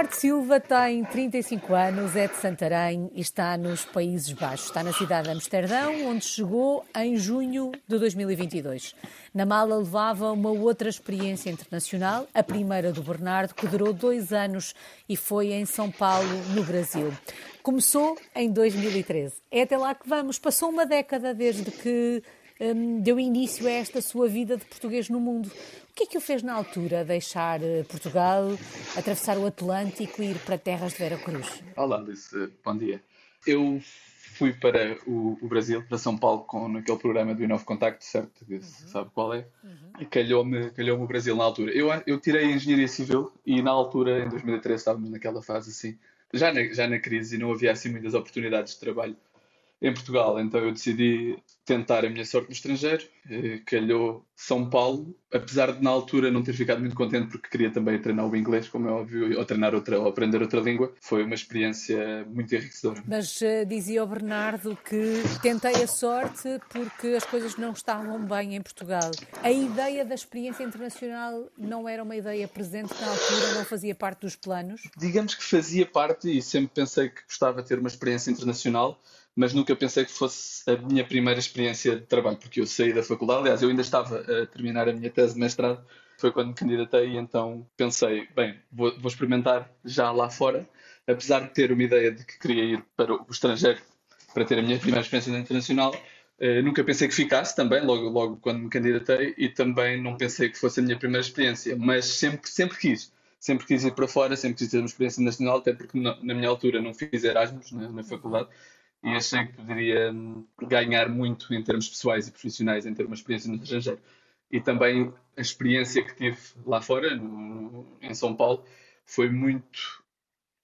Bernardo Silva tem 35 anos, é de Santarém e está nos Países Baixos. Está na cidade de Amsterdão, onde chegou em junho de 2022. Na mala levava uma outra experiência internacional, a primeira do Bernardo, que durou dois anos e foi em São Paulo, no Brasil. Começou em 2013. É até lá que vamos. Passou uma década desde que hum, deu início a esta sua vida de português no mundo. O que é que o fez na altura deixar eh, Portugal, atravessar o Atlântico e ir para terras de Vera Cruz? Olá, Alice. Bom dia. Eu fui para o, o, Brasil, para São Paulo, com naquele programa do Inove Contacto, certo? Uhum. Sabe qual é? Uhum. E calhou-me calhou o Brasil na altura. Eu, eu tirei Engenharia Civil e na altura, em 2013, estávamos naquela fase assim, já na, já na crise e não havia assim muitas oportunidades de trabalho em Portugal. Então eu decidi tentar a minha sorte no estrangeiro. Eh, calhou São Paulo, apesar de na altura não ter ficado muito contente porque queria também treinar o inglês, como é óbvio, ou treinar outra, ou aprender outra língua. Foi uma experiência muito enriquecedora. Mas uh, dizia o Bernardo que tentei a sorte porque as coisas não estavam bem em Portugal. A ideia da experiência internacional não era uma ideia presente na altura, não fazia parte dos planos? Digamos que fazia parte e sempre pensei que gostava de ter uma experiência internacional mas nunca pensei que fosse a minha primeira experiência de trabalho, porque eu saí da faculdade, aliás, eu ainda estava a terminar a minha tese de mestrado, foi quando me candidatei, e então pensei, bem, vou, vou experimentar já lá fora, apesar de ter uma ideia de que queria ir para o estrangeiro para ter a minha primeira experiência internacional, Uh, nunca pensei que ficasse também, logo, logo quando me candidatei, e também não pensei que fosse a minha primeira experiência, mas sempre, sempre quis. Sempre quis ir para fora, sempre quis ter uma experiência nacional, até porque na, minha altura não fiz Erasmus na, na faculdade, e achei que poderia ganhar muito em termos pessoais e profissionais, em ter uma experiência no estrangeiro. E também a experiência que tive lá fora, no, em São Paulo, foi muito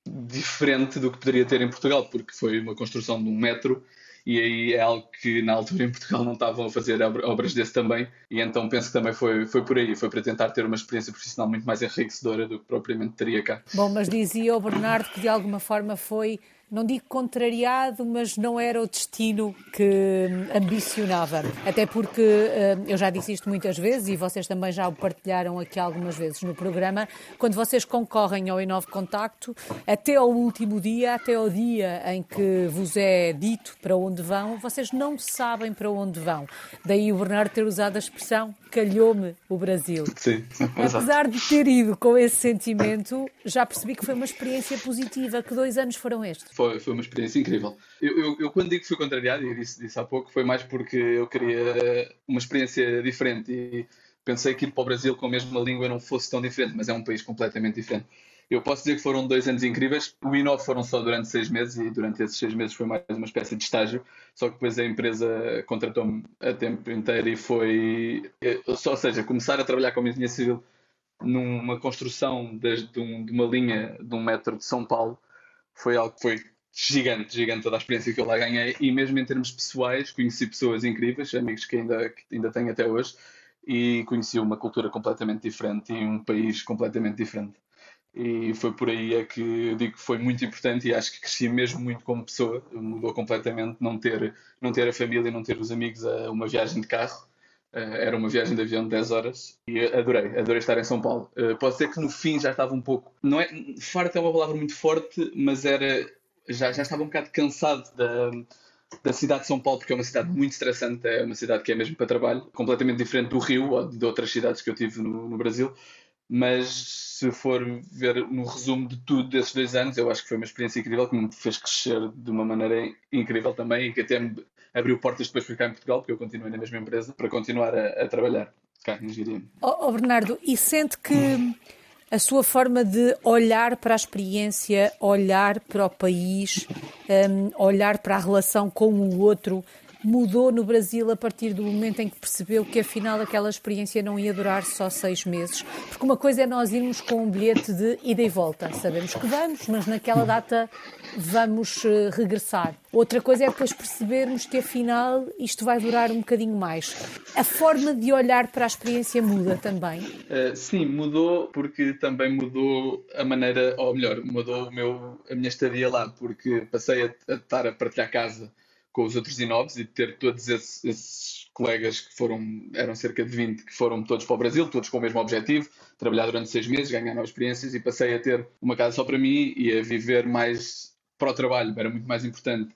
diferente do que poderia ter em Portugal, porque foi uma construção de um metro e aí é algo que na altura em Portugal não estavam a fazer obras desse também, e então penso que também foi, foi por aí, foi para tentar ter uma experiência profissional muito mais enriquecedora do que propriamente teria cá. Bom, mas dizia o Bernardo que de alguma forma foi não digo contrariado, mas não era o destino que ambicionava. Até porque eh, eu já disse isto muitas vezes e vocês também já o partilharam aqui algumas vezes no programa. Quando vocês concorrem ao Inove Contacto, até ao último dia, até ao dia em que vos é dito para onde vão, vocês não sabem para onde vão. Daí o Bernardo ter usado a expressão calhou-me o Brasil. Sim, Apesar de ter ido com esse sentimento, já percebi que foi uma experiência positiva. Que dois anos foram estes? Foi, foi uma experiência incrível. Eu, eu, eu quando digo que fui contrariado, e disse, disse há pouco, foi mais porque eu queria uma experiência diferente e pensei que ir para o Brasil com a mesma língua não fosse tão diferente, mas é um país completamente diferente. Eu posso dizer que foram dois anos incríveis. O Inov foram só durante seis meses e durante esses seis meses foi mais uma espécie de estágio. Só que depois a empresa contratou-me a tempo inteiro e foi. Ou seja, começar a trabalhar como engenheiro civil numa construção de, de, um, de uma linha de um metro de São Paulo foi algo que foi gigante, gigante toda a experiência que eu lá ganhei e mesmo em termos pessoais conheci pessoas incríveis, amigos que ainda, que ainda tenho até hoje e conheci uma cultura completamente diferente e um país completamente diferente. E foi por aí é que eu digo que foi muito importante e acho que cresci mesmo muito como pessoa. Mudou completamente não ter, não ter a família, não ter os amigos a uma viagem de carro. Eh, era uma viagem de avião de 10 horas e adorei, adorei estar em São Paulo. Eh, posso dizer que no fim já estava um pouco. Não é, farto é uma palavra muito forte, mas era. Já, já estava um bocado cansado da, da cidade de São Paulo, porque é uma cidade muito estressante, é uma cidade que é mesmo para trabalho, completamente diferente do Rio ou de outras cidades que eu tive no, no Brasil mas se for ver no resumo de tudo desses dois anos, eu acho que foi uma experiência incrível que me fez crescer de uma maneira incrível também e que até me abriu portas depois para cá em Portugal, porque eu continuei na mesma empresa, para continuar a, a trabalhar cá em Engenharia. Oh, oh, Bernardo, e sente que a sua forma de olhar para a experiência, olhar para o país, um, olhar para a relação com o outro, mudou no Brasil a partir do momento em que percebeu que afinal aquela experiência não ia durar só seis meses? Porque uma coisa é nós irmos com um bilhete de ida e volta. Sabemos que vamos, mas naquela data vamos uh, regressar. Outra coisa é depois percebermos que afinal isto vai durar um bocadinho mais. A forma de olhar para a experiência muda também? Uh, sim, mudou porque também mudou a maneira, ou melhor, mudou o meu, a minha estadia lá, porque passei a, a estar a partilhar casa com os outros inovos e ter todos esses, esses, colegas que foram, eram cerca de 20, que foram todos para o Brasil, todos com o mesmo objetivo, trabalhar durante seis meses, ganhar novas experiências e passei a ter uma casa só para mim e a viver mais para o trabalho, era muito mais importante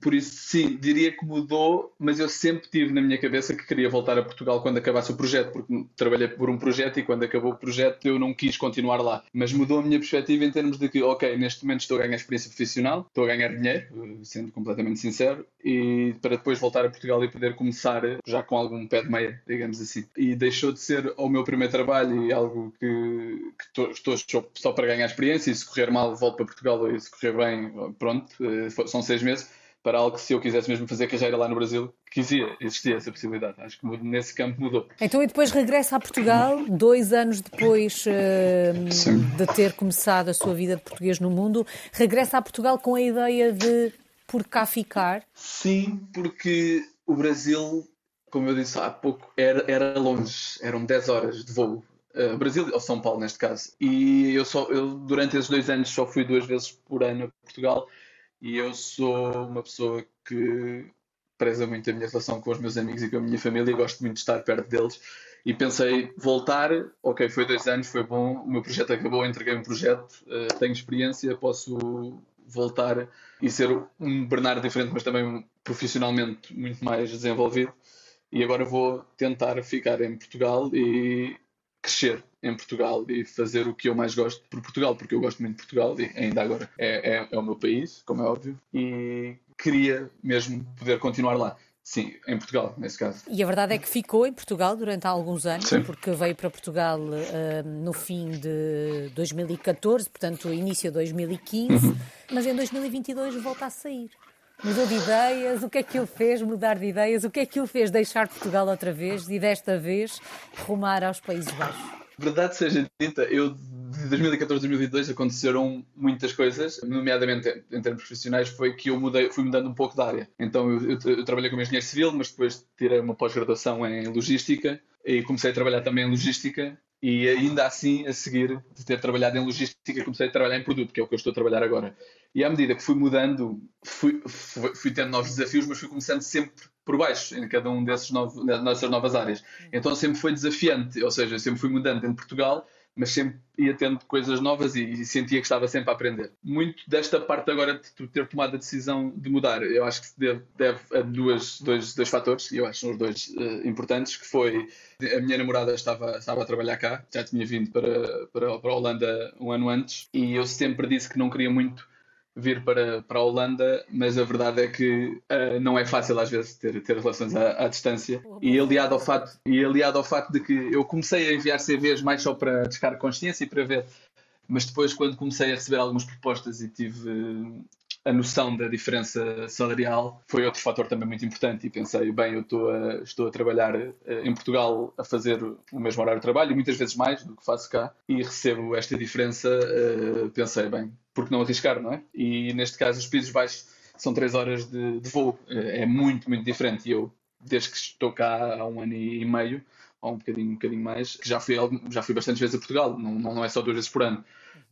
por isso, sim, diria que mudou, mas eu sempre tive na minha cabeça que queria voltar a Portugal quando acabasse o projeto, porque trabalhei por um projeto e quando acabou o projeto eu não quis continuar lá. Mas mudou a minha perspectiva em termos de que, ok, neste momento estou a ganhar experiência profissional, estou a ganhar dinheiro, sendo completamente sincero, e para depois voltar a Portugal e poder começar já com algum pé de meia, digamos assim. E deixou de ser o meu primeiro trabalho e algo que, que estou só para ganhar experiência, e se correr mal volto para Portugal e se correr bem, pronto, eh, são seis meses para algo que se eu quisesse mesmo fazer carreira lá no Brasil, quisia, existia essa possibilidade. Acho que nesse campo mudou. Então e depois regressa a Portugal, dois anos depois uh, de ter começado a sua vida de português no mundo, regressa a Portugal com a ideia de por cá ficar? Sim, porque o Brasil, como eu disse há pouco, era, era longe, eram 10 horas de voo. Uh, Brasil ou São Paulo neste caso. E eu só eu durante esses dois anos só fui duas vezes por ano a Portugal e eu sou uma pessoa que preza muito a minha relação com os meus amigos e com a minha família e gosto muito de estar perto deles. E pensei, voltar, ok, foi dois anos, foi bom, o meu projeto acabou, entreguei um projeto, uh, tenho experiência, posso voltar e ser um Bernardo diferente, mas também profissionalmente muito mais desenvolvido. E agora vou tentar ficar em Portugal e crescer em Portugal e fazer o que eu mais gosto por Portugal, porque eu gosto muito de Portugal e ainda agora é, é, é o meu país, como é óbvio, e queria mesmo poder continuar lá. Sim, em Portugal, nesse caso. E a verdade é que ficou em Portugal durante alguns anos, Sim. porque veio para Portugal uh, no fim de 2014, portanto, início de 2015, uhum. mas em 2022 volta a sair. Mudou de ideias? O que é que ele fez mudar de ideias? O que é que ele fez deixar Portugal outra vez e desta vez rumar aos Países Baixos? Verdade seja dita, eu de 2014 a 2022 aconteceram muitas coisas, nomeadamente em termos profissionais, foi que eu mudei, fui mudando um pouco de área. Então eu, eu, eu trabalhei como engenheiro civil, mas depois tirei uma pós-graduação em logística e comecei a trabalhar também em logística e ainda assim, a seguir de ter trabalhado em logística, comecei a trabalhar em produto, que é o que eu estou a trabalhar agora. E à medida que fui mudando, fui, fui, fui tendo novos desafios, mas fui começando sempre por baixo, em cada um desses novos, novas áreas. Então sempre foi desafiante, ou seja, sempre fui mudando em Portugal mas sempre ia tendo coisas novas e, e, sentia que estava sempre a aprender. Muito desta parte agora de tu ter tomado a decisão de mudar, eu acho que se deve, deve a duas, dois, dois fatores, e eu acho que são os dois uh, importantes, que foi a minha namorada estava, estava a trabalhar cá, já tinha vindo para, para, para a Holanda um ano antes, e eu sempre disse que não queria muito vir para, para a Holanda, mas a verdade é que uh, não é fácil às vezes ter, ter relações à, à, distância. E aliado, ao fato, e aliado ao facto de que eu comecei a enviar CVs mais só para descargar consciência e para ver, mas depois, quando comecei a receber algumas propostas e tive a noção da diferença salarial, foi outro fator também muito importante. E pensei, bem, eu estou a, estou a trabalhar uh, em Portugal a fazer o mesmo horário de trabalho, muitas vezes mais do que faço cá, e recebo esta diferença. pensei, bem, porque não arriscar, não é? E neste caso, os Países Baixos são três horas de, de voo, é muito, muito diferente. E eu, desde que estou cá há um ano e meio, ou um bocadinho, um bocadinho mais, já fui, já fui bastantes vezes a Portugal, não, não é só duas vezes por ano.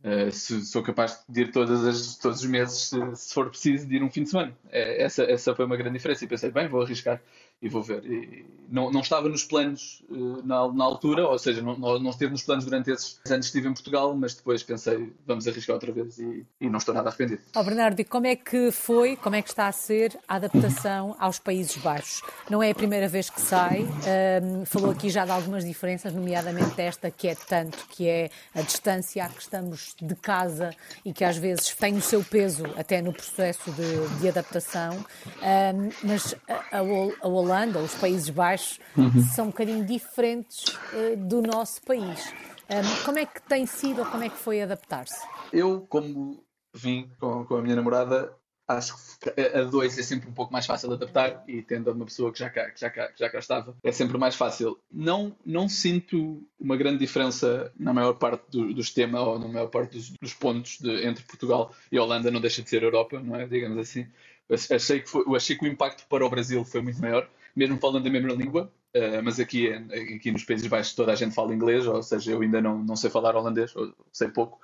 Uh, se, sou capaz de ir todas as, todos os meses, se, se, for preciso, de ir um fim de semana. É, essa, essa foi uma grande diferença. E pensei, bem, vou arriscar e vou ver. E não, não estava nos planos uh, na, na, altura, ou seja, não, não esteve nos planos durante esses anos que estive em Portugal, mas depois pensei, vamos arriscar outra vez e, e não estou nada arrependido. Oh, Bernardo, e como é que foi, como é que está a ser a adaptação aos Países Baixos? Não é a primeira vez que sai, uh, falou aqui já de algumas diferenças, nomeadamente esta que é tanto, que é a distância a que estamos de casa e que às vezes tem o seu peso até no processo de, de adaptação, uh, mas a, a, a Holanda, os Países Baixos, uhum. são um bocadinho diferentes uh, do nosso país. Um, como é que tem sido ou como é que foi adaptar-se? Eu, como vim com, com a minha namorada, acho que a dois é sempre um pouco mais fácil de adaptar e tendo uma pessoa que já cá, que já cá, que já cá estava, é sempre mais fácil. Não, não sinto uma grande diferença na maior parte do, dos temas ou na maior parte dos, dos pontos de, entre Portugal e Holanda, não deixa de ser Europa, não é? Digamos assim achei que, foi, achei que o impacto para o Brasil foi muito maior, mesmo falando a mesma língua, uh, mas aqui, aqui nos Países Baixos toda a gente fala inglês, ou seja, eu ainda não, não sei falar holandês, sei pouco,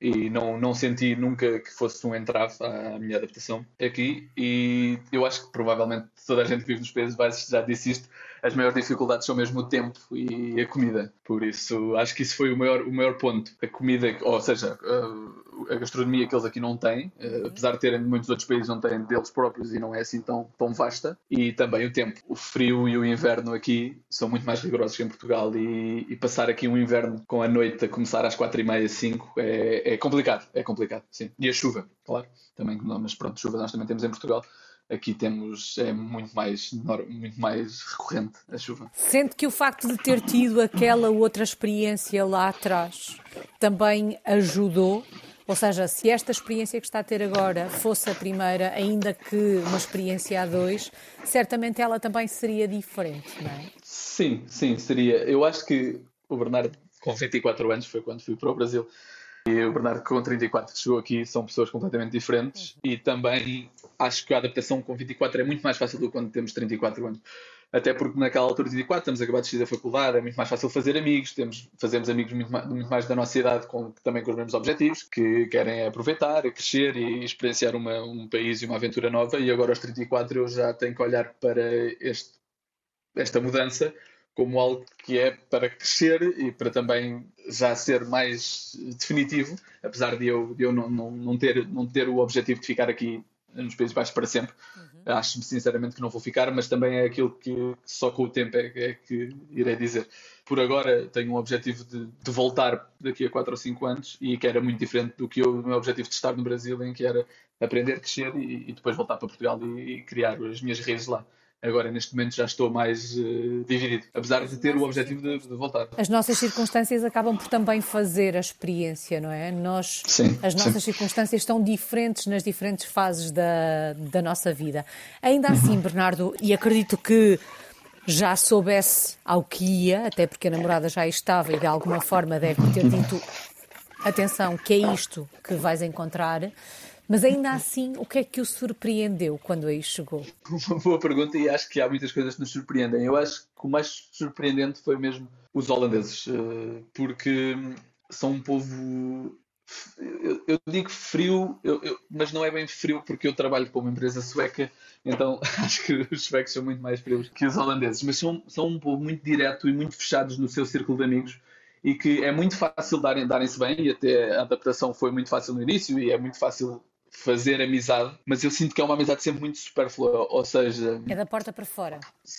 e não, não senti nunca que fosse um entrave à minha adaptação aqui e eu acho que provavelmente toda a gente que vive nos Países Baixos já disse isto, as maiores dificuldades são mesmo o tempo e a comida. Por isso, acho que isso foi o maior, o maior ponto. A comida, ou seja, a, a gastronomia que eles aqui não têm, eh, apesar de terem muitos outros países não têm deles próprios e não é assim tão, tão vasta. E também o tempo. O frio e o inverno aqui são muito mais rigorosos que em Portugal e, e passar aqui um inverno com a noite a começar às quatro e meia, cinco, é, é complicado. É complicado, sim. E a chuva, claro, também, mas pronto, chuva nós também temos em Portugal aqui temos é muito mais muito mais recorrente a chuva. Sente que o facto de ter tido aquela outra experiência lá atrás também ajudou, ou seja, se esta experiência que está a ter agora fosse a primeira, ainda que uma experiência a dois, certamente ela também seria diferente, não é? Sim, sim, seria. Eu acho que o Bernardo com 24 anos foi quando fui para o Brasil e o Bernardo com 34 que chegou aqui são pessoas completamente diferentes uhum. e também acho que a adaptação com 24 é muito mais fácil do que quando temos 34 anos. Até porque naquela altura de 24 estamos acabados de sair da faculdade, é muito mais fácil fazer amigos, temos, fazemos amigos muito mais, muito mais da nossa idade, com, também com os mesmos objetivos, que querem aproveitar, crescer e experienciar uma, um país e uma aventura nova. E agora aos 34 eu já tenho que olhar para este, esta mudança como algo que é para crescer e para também já ser mais definitivo, apesar de eu, de eu não, não, não, ter, não ter o objetivo de ficar aqui nos Países Baixos para sempre. Uhum. Acho sinceramente que não vou ficar, mas também é aquilo que, só com o tempo é, é, que irei dizer. Por agora tenho um objetivo de, de, voltar daqui a 4 ou 5 anos e que era muito diferente do que eu, o meu objetivo de estar no Brasil, em que era aprender, crescer e, e depois voltar para Portugal e, e criar as minhas raízes lá. Agora, neste momento, já estou mais uh, dividido, apesar de ter o objetivo de, de, voltar. As nossas circunstâncias acabam por também fazer a experiência, não é? Nós, sim, as nossas sim. circunstâncias estão diferentes nas diferentes fases da, da nossa vida. Ainda assim, Bernardo, e acredito que já soubesse ao que ia, até porque a namorada já estava e de alguma forma deve ter dito atenção, que é isto que vais encontrar. Mas ainda assim, o que é que o surpreendeu quando aí chegou? Uma boa pergunta e acho que há muitas coisas que nos surpreendem. Eu acho que o mais surpreendente foi mesmo os holandeses, eh, porque são um povo. Eu, eu digo frio, eu, eu, mas não é bem frio porque eu trabalho para uma empresa sueca, então acho que os suecos são muito mais frios que os holandeses. Mas são, são um povo muito direto e muito fechados no seu círculo de amigos e que é muito fácil darem-se darem bem e até a adaptação foi muito fácil no início e é muito fácil fazer amizade, mas eu sinto que é uma amizade sempre muito superflua, ou seja... É da porta para fora.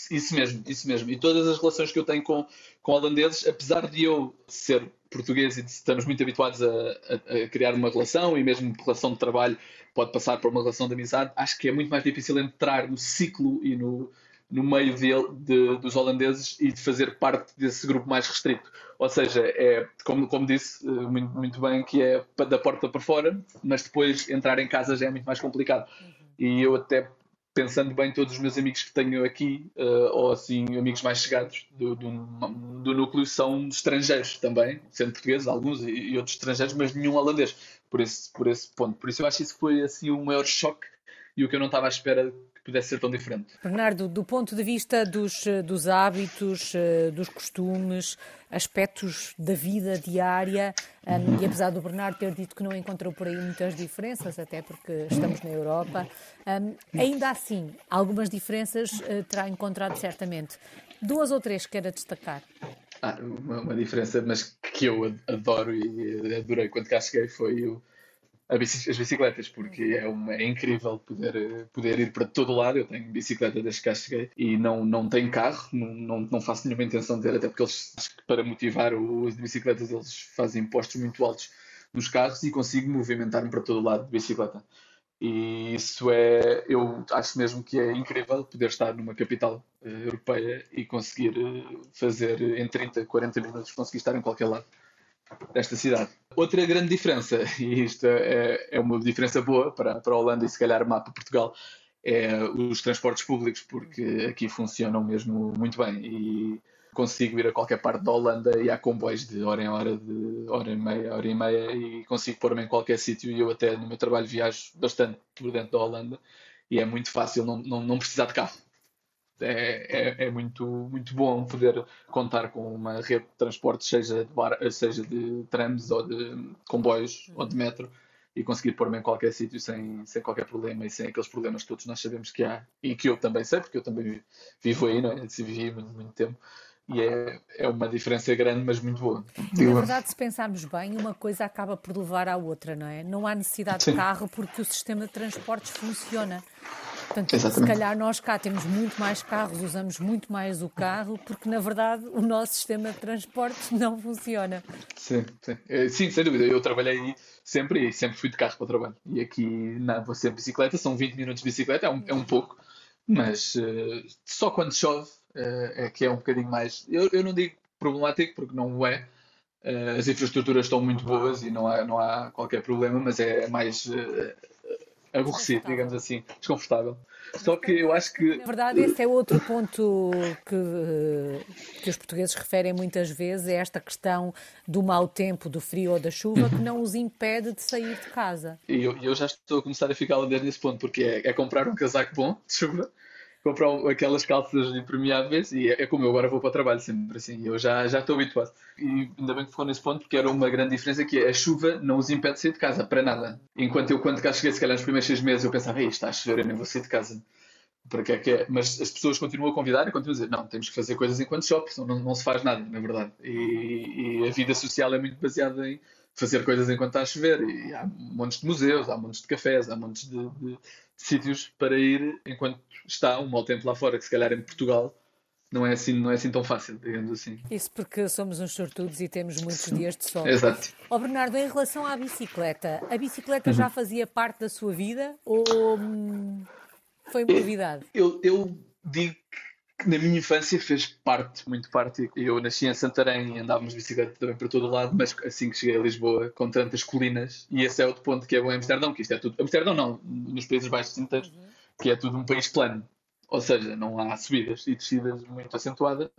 Isso mesmo, isso mesmo. E todas as relações que eu tenho com, com holandeses, apesar de eu ser português e estamos muito habituados a, a, a, criar uma relação e mesmo relação de trabalho pode passar por uma relação de amizade, acho que é muito mais difícil entrar no ciclo e no, no meio dele, de, dos holandeses e de fazer parte desse grupo mais restrito. Ou seja, é, como, como disse eh, muito, muito bem, que é da porta para fora, mas depois entrar em casa já é muito mais complicado. Uhum. E eu até pensando bem todos os meus amigos que tenho aqui, uh, ou assim, amigos mais chegados do, do, do, núcleo, são estrangeiros também, sendo portugueses, alguns, e, e, outros estrangeiros, mas nenhum holandês, por esse, por esse ponto. Por isso eu acho que isso foi assim o maior choque e o que eu não estava à espera que pudesse ser tão diferente. Bernardo, do ponto de vista dos, eh, dos hábitos, eh, dos costumes, aspectos da vida diária, um, e apesar do Bernardo ter dito que não encontrou por aí muitas diferenças, até porque estamos na Europa, ainda assim, algumas diferenças terá encontrado certamente. Duas ou três queira destacar. Ah, uma, uma, diferença, mas que eu adoro e adorei quando cá cheguei foi o as bicicletas, porque é, uma, é incrível poder, poder ir para todo lado. Eu tenho bicicleta desde que cheguei e não, não tenho carro, não, não, não faço nenhuma intenção de ter, até porque eles, para motivar os de bicicletas, eles fazem impostos muito altos nos carros e consigo movimentar-me para todo lado de bicicleta. E isso é, eu acho mesmo que é incrível poder estar numa capital uh, europeia e conseguir uh, fazer em 30, 40 minutos, conseguir estar em qualquer lado desta cidade. Outra grande diferença, e isto é, é uma diferença boa para, para a Holanda e se calhar má para Portugal, é os transportes públicos, porque aqui funcionam mesmo muito bem e consigo ir a qualquer parte da Holanda e há comboios de hora em hora, de hora e meia, hora e meia e consigo pôr-me em qualquer sítio e eu até no meu trabalho viajo bastante por dentro da Holanda e é muito fácil não, não, não precisar de carro. É, é, é, muito, muito bom poder contar com uma rede de transporte, seja de, bar, seja de trams ou de comboios ou de metro, e conseguir pôr-me em qualquer sítio sem, sem qualquer problema e sem aqueles problemas que todos nós sabemos que há e que eu também sei, porque eu também vivo aí, não é? vivi muito, muito tempo. E é, é uma diferença grande, mas muito boa. Na verdade, se pensarmos bem, uma coisa acaba por levar à outra, não é? Não há necessidade Sim. de carro porque o sistema de transportes funciona. Portanto, Exatamente. se calhar nós cá temos muito mais carros, usamos muito mais o carro, porque na verdade o nosso sistema de transportes não funciona. Sim, sim, eh, sim sem dúvida. Eu trabalhei sempre e sempre fui de carro para o trabalho. E aqui não, vou sempre de bicicleta, são 20 minutos de bicicleta, é um, é um pouco, mas uh, só quando chove uh, é que é um bocadinho mais. Eu, eu não digo problemático, porque não o é. Uh, as infraestruturas estão muito boas e não há, não há qualquer problema, mas é mais aborrecido, digamos assim, desconfortável. Só que eu acho que. Na verdade, esse é outro ponto que, que os portugueses referem muitas vezes: é esta questão do mau tempo, do frio ou da chuva, que não os impede de sair de casa. E eu, eu já estou a começar a ficar a ler nesse ponto, porque é, é comprar um casaco bom de chuva comprar aquelas calças impermeáveis e é, é, como eu agora vou para o trabalho sempre assim. Eu já, já estou habituado. E ainda bem que ficou nesse ponto porque era uma grande diferença que é, a chuva não os impede de sair de casa, para nada. Enquanto eu, quando cá cheguei, se calhar nos primeiros seis meses, eu pensava, está a chover, eu nem vou sair de casa. Para que é que é? Mas as pessoas continuam a convidar e continuam a dizer, não, temos que fazer coisas enquanto senão não, não se faz nada, na verdade. E, e a vida social é muito baseada em fazer coisas enquanto está a chover. E há montes de museus, há montes de cafés, há montes de, de, de sítios para ir enquanto está um mau tempo lá fora, que se calhar em Portugal não é assim, não é assim tão fácil, digamos assim. Isso porque somos uns sortudos e temos muitos dias de sol. Exato. Ó oh, Bernardo, em relação à bicicleta, a bicicleta uhum. já fazia parte da sua vida ou hum, foi uma novidade? Eu, eu digo que na minha infância fez parte, muito parte. Eu nasci em Santarém e andávamos de bicicleta também para todo o lado, mas assim que cheguei a Lisboa, com tantas colinas, e esse é outro ponto que é bom em Amsterdão, que isto é tudo. Amsterdão não, nos Países Baixos inteiros. Uhum que é tudo um país plano. Ou seja, não há subidas e descidas muito acentuadas,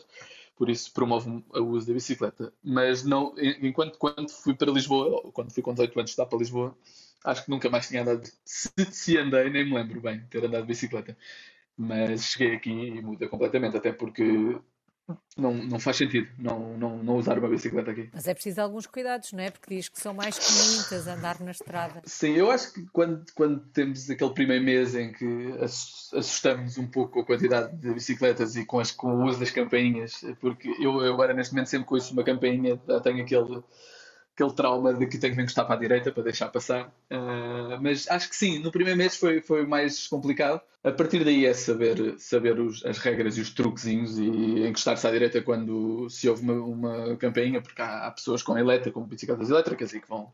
por isso promove o uso da bicicleta. Mas não, enquanto quando fui para Lisboa, ou quando fui com 18 anos estudar para Lisboa, acho que nunca mais tinha andado. Se, se andei, nem me lembro bem ter andado de bicicleta. Mas cheguei aqui e muda completamente, até porque não, não faz sentido não, não, não usar uma bicicleta aqui. Mas é preciso alguns cuidados, não é? Porque diz que são mais que muitas andar na estrada. Sim, eu acho que quando, quando temos aquele primeiro mês em que assustamos um pouco com a quantidade de bicicletas e com, as, com o uso das campainhas, porque eu, eu agora neste momento sempre que ouço uma campainha tenho aquele aquele trauma de que tenho que encostar para a direita para deixar passar. Uh, mas acho que sim, no primeiro mês foi, foi mais complicado. A partir daí é saber, saber os, as regras e os truquezinhos e encostar-se à direita quando se houve uma, uma campainha, porque há, há pessoas com elétrica, com bicicletas elétricas e que vão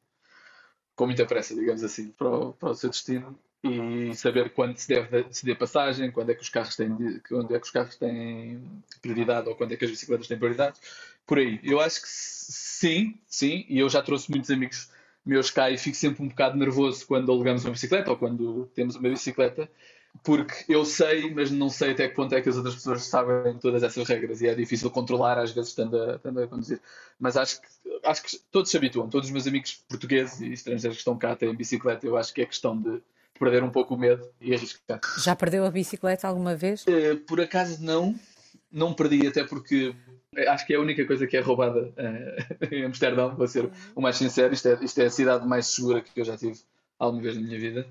com muita pressa, digamos assim, para o, para o seu destino e saber quando se deve ceder passagem, quando é que os carros têm quando é que os carros têm prioridade ou quando é que as bicicletas têm prioridade. Por aí, eu acho que sim, sim, e eu já trouxe muitos amigos meus cá e fico sempre um bocado nervoso quando alugamos uma bicicleta ou quando temos uma bicicleta, porque eu sei, mas não sei até que ponto é que as outras pessoas sabem todas essas regras e é difícil controlar às vezes estando a, estando a conduzir. Mas acho que, acho que todos se habituam, todos os meus amigos portugueses e estrangeiros que estão cá têm bicicleta, eu acho que é questão de perder um pouco o medo e arriscar. Já perdeu a bicicleta alguma vez? Uh, por acaso não, não perdi, até porque acho que é a única coisa que é roubada uh, em Amsterdão, vou ser o mais sincero. Isto é, isto é a cidade mais segura que eu já tive alguma vez na minha vida.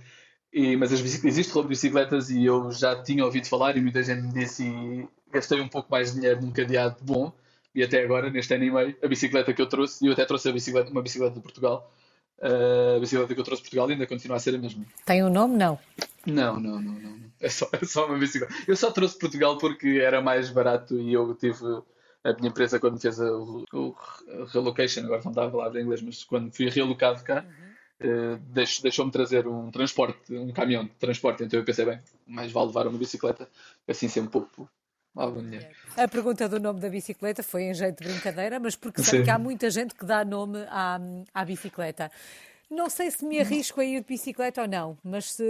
E, mas as existe roubo de bicicletas e eu já tinha ouvido falar e muita gente me disse e gastei um pouco mais de dinheiro num cadeado bom e até agora, neste ano e meio, a bicicleta que eu trouxe, e eu até trouxe a bicicleta, uma bicicleta de Portugal, a bicicleta que eu trouxe de Portugal ainda continua a ser a mesma. Tem um nome? Não. Não, não, não, não. É só, é só uma bicicleta. Eu só trouxe Portugal porque era mais barato e eu tive a minha empresa quando fez a, o, relocation, agora não estava a falar em inglês, mas quando fui realocado cá, uhum. uh, deixou-me trazer um transporte, um caminhão de transporte, então eu pensei, bem, mais vale levar uma bicicleta, assim sempre pouco. A pergunta do nome da bicicleta foi em jeito de brincadeira, mas porque sei que há muita gente que dá nome à, à bicicleta. Não sei se me arrisco a ir de bicicleta ou não, mas se,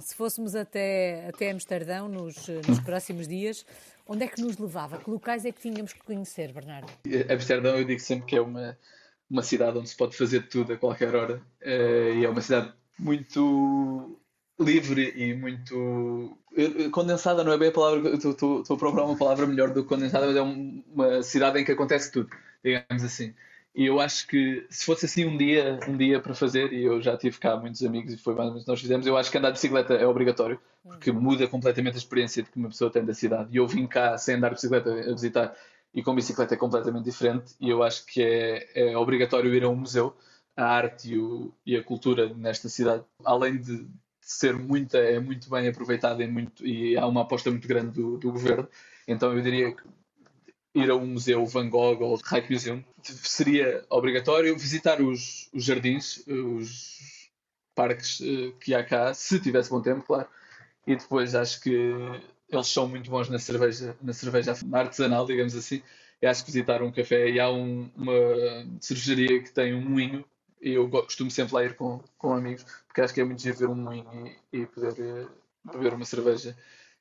se fôssemos até, até Amsterdão nos, nos próximos dias, onde é que nos levava? Que locais é que tínhamos que conhecer, Bernardo? Amsterdão, eu digo sempre que é uma, uma cidade onde se pode fazer tudo a qualquer hora. Eh, e é uma cidade muito livre e muito condensada não é bem a palavra estou a procurar uma palavra melhor do que condensada mas é uma cidade em que acontece tudo digamos assim e eu acho que se fosse assim um dia um dia para fazer e eu já tive cá muitos amigos e foi mais ou menos que nós fizemos eu acho que andar de bicicleta é obrigatório porque uhum. muda completamente a experiência de que uma pessoa tem da cidade e eu vim cá sem andar de bicicleta a visitar e com bicicleta é completamente diferente e eu acho que é, é obrigatório ir a um museu a arte e, o, e, a cultura nesta cidade, além de ser muita, é muito bem aproveitada e, muito, e há uma aposta muito grande do, do, governo, então eu diria que ir a um museu Van Gogh ou Rijksmuseum seria obrigatório visitar os, os jardins, os parques eh, que há cá, se tivesse bom tempo, claro, e depois acho que eles são muito bons na cerveja, na cerveja artesanal, digamos assim. Eu acho que visitar um café e há um, uma cervejaria que tem um moinho e eu costumo sempre lá ir com, com amigos, porque acho que é muito giro ver um moinho e, e poder uh, beber uma cerveja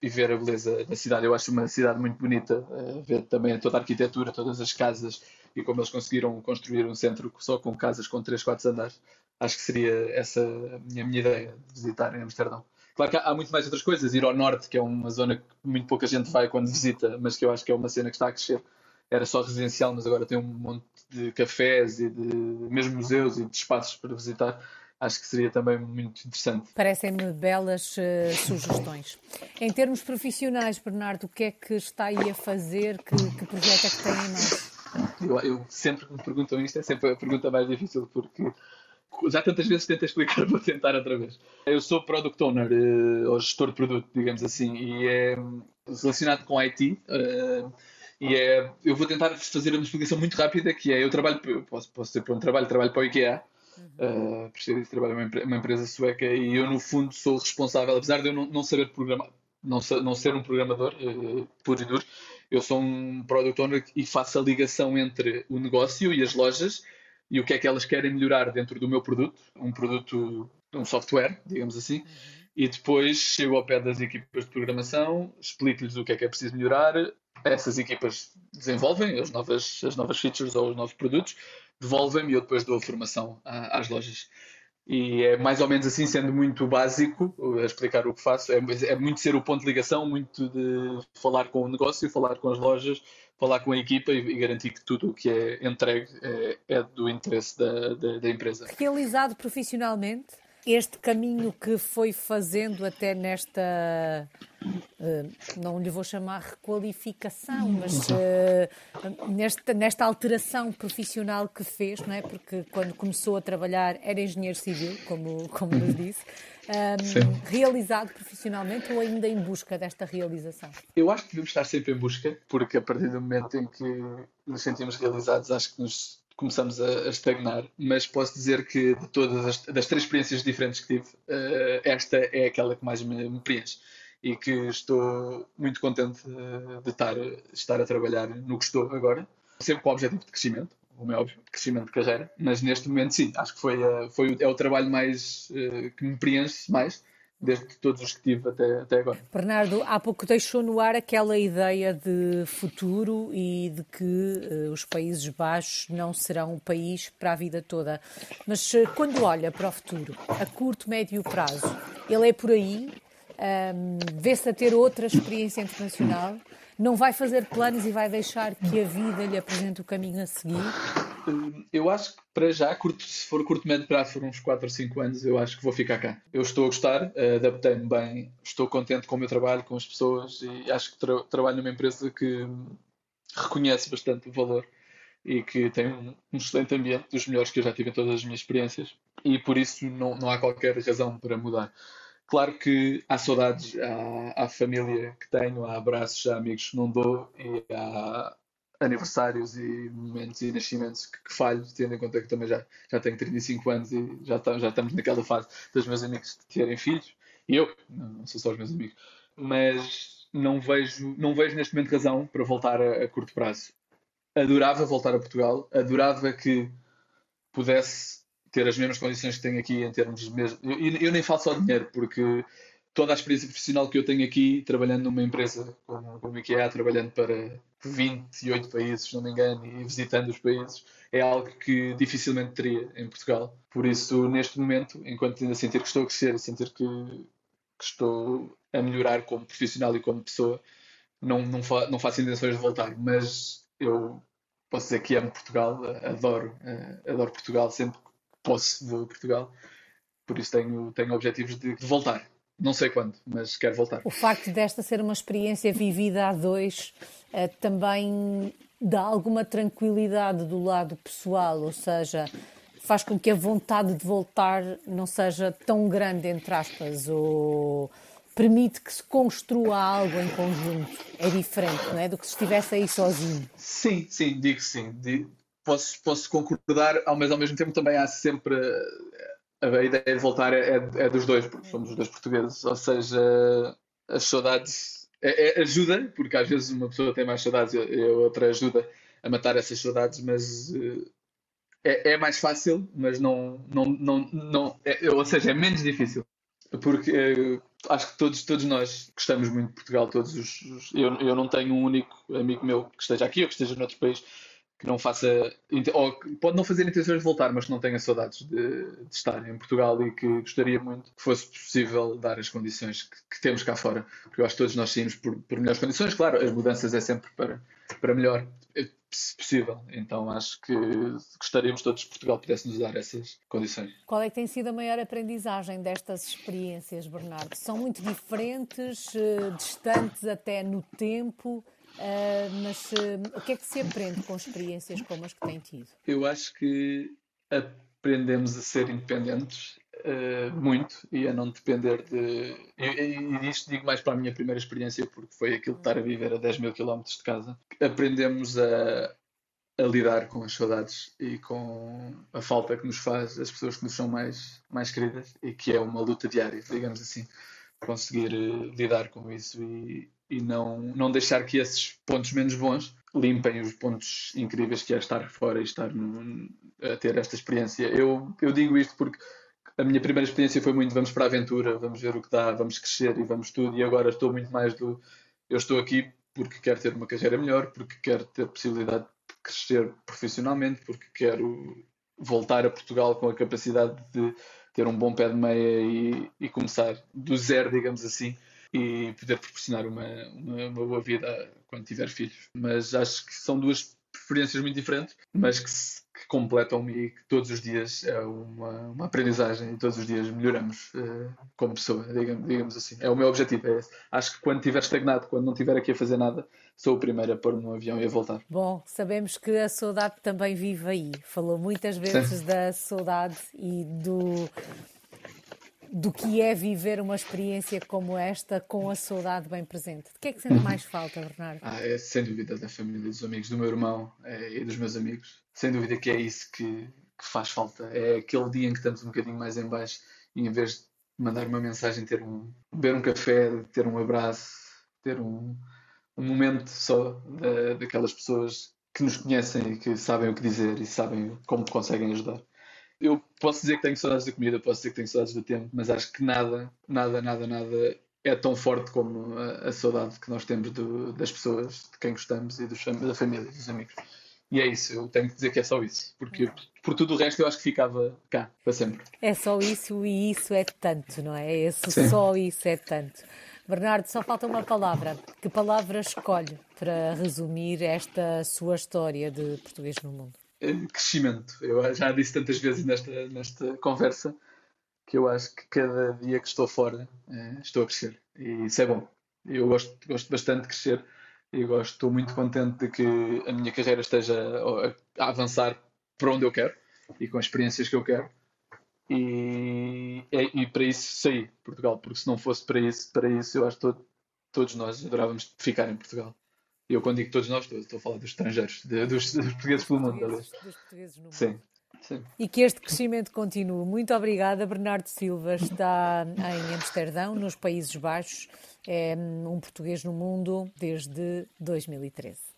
e ver a beleza da cidade. Eu acho uma cidade muito bonita, uh, ver também toda a arquitetura, todas as casas e como eles conseguiram construir um centro só com casas com 3, 4 andares. Acho que seria essa a minha, minha ideia de visitar em Amsterdão. Claro que há, há muito mais outras coisas, ir ao norte, que é uma zona que muito pouca gente vai quando visita, mas que eu acho que é uma cena que está a crescer era só residencial, mas agora tem um monte de cafés e de mesmo museus e de espaços para visitar. Acho que seria também muito interessante. Parecem-me belas uh, sugestões. Em termos profissionais, Bernardo, o que é que está aí a fazer? Que, que projeto é que tem em mãos? Eu, eu, sempre que me perguntam isto, é sempre a pergunta mais difícil, porque já tantas vezes tento explicar, vou tentar outra vez. Eu sou product owner, uh, ou gestor de produto, digamos assim, e é relacionado com IT. Uh, e é, eu vou tentar fazer uma explicação muito rápida, que é, eu trabalho, posso, posso ser para um trabalho, trabalho para o IKEA, uhum. uh, trabalho numa, uma empresa sueca, e eu no fundo sou responsável, apesar de eu não, não saber programar, não, não ser um programador uh, puro e duro, eu sou um product owner e faço a ligação entre o negócio e as lojas e o que é que elas querem melhorar dentro do meu produto, um produto, um software, digamos assim, uhum. e depois chego ao pé das equipas de programação, explico-lhes o que é que é preciso melhorar, essas equipas desenvolvem as novas, as novas features ou os novos produtos, devolvem-me e eu depois dou a formação às lojas. E é mais ou menos assim, sendo muito básico a explicar o que faço. É, é muito ser o ponto de ligação, muito de falar com o negócio, falar com as lojas, falar com a equipa e, e garantir que tudo o que é entregue é, é do interesse da, da, da empresa. Realizado profissionalmente, este caminho que foi fazendo até nesta não lhe vou chamar requalificação, mas uh, nesta, nesta alteração profissional que fez, não é? Porque quando começou a trabalhar era engenheiro civil, como, como nos disse. Um, realizado profissionalmente ou ainda em busca desta realização? Eu acho que devemos estar sempre em busca, porque a partir do momento em que nos sentimos realizados, acho que nos começamos a, a, estagnar, mas posso dizer que de todas as das três experiências diferentes que tive, uh, esta é aquela que mais me, me, preenche e que estou muito contente uh, de estar, estar a trabalhar no que estou agora, sempre com o objetivo de crescimento, como é óbvio, crescimento de carreira, mas neste momento sim, acho que foi, uh, foi é o trabalho mais que me preenche mais desde todos os que tive até, até agora. Bernardo, há pouco deixou no ar aquela ideia de futuro e de que uh, os Países Baixos não serão um país para a vida toda. Mas uh, quando olha para o futuro, a curto, médio prazo, ele é por aí? Um, Vê-se a ter outra experiência internacional? Não vai fazer planos e vai deixar que a vida lhe apresente o caminho a seguir? Eu acho que para já, curto, se for curto médio prazo, for uns 4 ou 5 anos, eu acho que vou ficar cá. Eu estou a gostar, adaptei-me bem, estou contente com o meu trabalho, com as pessoas e acho que tra trabalho numa empresa que reconhece bastante o valor e que tem um, um, excelente ambiente, dos melhores que eu já tive em todas as minhas experiências e por isso não, não há qualquer razão para mudar. Claro que há saudades, há, há família que tenho, há abraços, há amigos que não dou e há aniversários e momentos e nascimentos que, que falho, tendo em conta que também já, já tenho 35 anos e já, tá, já estamos naquela fase dos meus amigos terem filhos, e eu, não, não sou só os meus amigos, mas não vejo, não vejo neste momento razão para voltar a, a curto prazo. Adorava voltar a Portugal, adorava que pudesse ter as mesmas condições que tenho aqui em termos de mesmo. Eu, eu nem falo só de dinheiro, porque toda a experiência profissional que eu tenho aqui, trabalhando numa empresa como, como IKEA, trabalhando para 28 países, se não me engano, e visitando os países, é algo que dificilmente teria em Portugal. Por isso, neste momento, enquanto ainda sentir que estou a crescer e sentir que que estou a melhorar como profissional e como pessoa, não, não, fa não faço intenções de voltar, mas eu posso dizer que amo Portugal, adoro, uh, adoro Portugal, sempre posso vou a Portugal, por isso tenho, tenho objetivos de, de, voltar. Não sei quando, mas quero voltar. O facto desta ser uma experiência vivida a dois uh, também dá alguma tranquilidade do lado pessoal, ou seja, faz com que a vontade de voltar não seja tão grande, entre aspas, ou permite que se construa algo em conjunto. É diferente, não é? Do que se estivesse aí sozinho. Sim, sim, digo sim. Posso, posso concordar, mas ao mesmo tempo também há sempre. A ideia de voltar é, é, é dos dois, porque somos os dois portugueses. Ou seja, as saudades. É, é, ajuda, porque às vezes uma pessoa tem mais saudades e a outra ajuda a matar essas saudades, mas uh, é, é, mais fácil, mas não. não, não, não é, ou seja, é menos difícil. Porque uh, acho que todos, todos nós gostamos muito de Portugal. Todos os, os, eu, eu não tenho um único amigo meu que esteja aqui ou que esteja noutro país que não faça. Ou pode não fazer intenções de voltar, mas que não tenha saudades de, de estar em Portugal e que gostaria muito que fosse possível dar as condições que, que temos cá fora. Porque eu acho que todos nós saímos por, por melhores condições. Claro, as mudanças é sempre para, para melhor se possível. Então acho que gostaríamos todos que Portugal pudesse nos dar essas condições. Qual é que tem sido a maior aprendizagem destas experiências, Bernardo? São muito diferentes, eh, distantes até no tempo, eh, mas eh, o que é que se aprende com experiências como as que tem tido? Eu acho que aprendemos a ser independentes uh, muito e a não depender de. E, isto digo mais para a minha primeira experiência, porque foi aquilo de estar a viver a 10 mil quilómetros de casa. Aprendemos a, a lidar com as saudades e com a falta que nos faz as pessoas que nos são mais, mais queridas e que é uma luta diária, digamos assim, conseguir uh, lidar com isso e, e não, não deixar que esses pontos menos bons limpem os pontos incríveis que é estar fora e estar no, a ter esta experiência. Eu, eu digo isto porque a minha primeira experiência foi muito vamos para a aventura, vamos ver o que dá, vamos crescer e vamos tudo. E agora estou muito mais do eu estou aqui porque quero ter uma carreira melhor, porque quero ter possibilidade de crescer profissionalmente, porque quero voltar a Portugal com a capacidade de ter um bom pé de meia e, e começar do zero, digamos assim, e poder proporcionar uma, uma, uma boa vida quando tiver filhos. Mas acho que são duas preferências muito diferentes, mas que, se, que completam-me e que todos os dias é uma, uma aprendizagem e todos os dias melhoramos uh, como pessoa, digamos, digamos, assim. É o meu objetivo, é. Acho que quando estiver estagnado, quando não estiver aqui a fazer nada, sou o primeiro a pôr-me no avião e a voltar. Bom, sabemos que a saudade também vive aí. Falou muitas vezes Sim. da saudade e do do que é viver uma experiência como esta com a saudade bem presente. De que é que sente mais falta, Bernardo? Ah, é sem dúvida da família, dos amigos, do meu irmão é, e dos meus amigos. Sem dúvida que é isso que, que, faz falta. É aquele dia em que estamos um bocadinho mais em baixo e em vez de mandar uma mensagem, ter um, beber um café, ter um abraço, ter um, um momento só da, daquelas pessoas que nos conhecem e que sabem o que dizer e sabem como conseguem ajudar eu posso dizer que tenho saudades da comida, posso dizer que tenho saudades do tempo, mas acho que nada, nada, nada, nada é tão forte como a, a saudade que nós temos do, das pessoas, de quem gostamos e dos, da família, dos amigos. E é isso, eu tenho que dizer que é só isso, porque por tudo o resto eu acho que ficava cá para sempre. É só isso e isso é tanto, não é? Esse Sim. só isso é tanto. Bernardo, só falta uma palavra. Que palavra escolhe para resumir esta sua história de português no mundo? Crescimento. Eu já disse tantas vezes nesta, nesta conversa que eu acho que cada dia que estou fora eh, estou a crescer. E isso é bom. Eu gosto, gosto bastante de crescer e gosto, estou muito contente de que a minha carreira esteja a, avançar para onde eu quero e com as experiências que eu quero. E, e, e para isso saí Portugal, porque se não fosse para isso, para isso eu acho que todo, todos nós adorávamos ficar em Portugal. Eu quando digo todos nós, estou, estou a falar dos estrangeiros, de, dos, dos, portugueses pelo mundo. Dos portugueses no mundo. Sim. Sim. E que este crescimento continue. Muito obrigada. Bernardo Silva está em Amsterdão, nos Países Baixos. É um português no mundo desde 2013.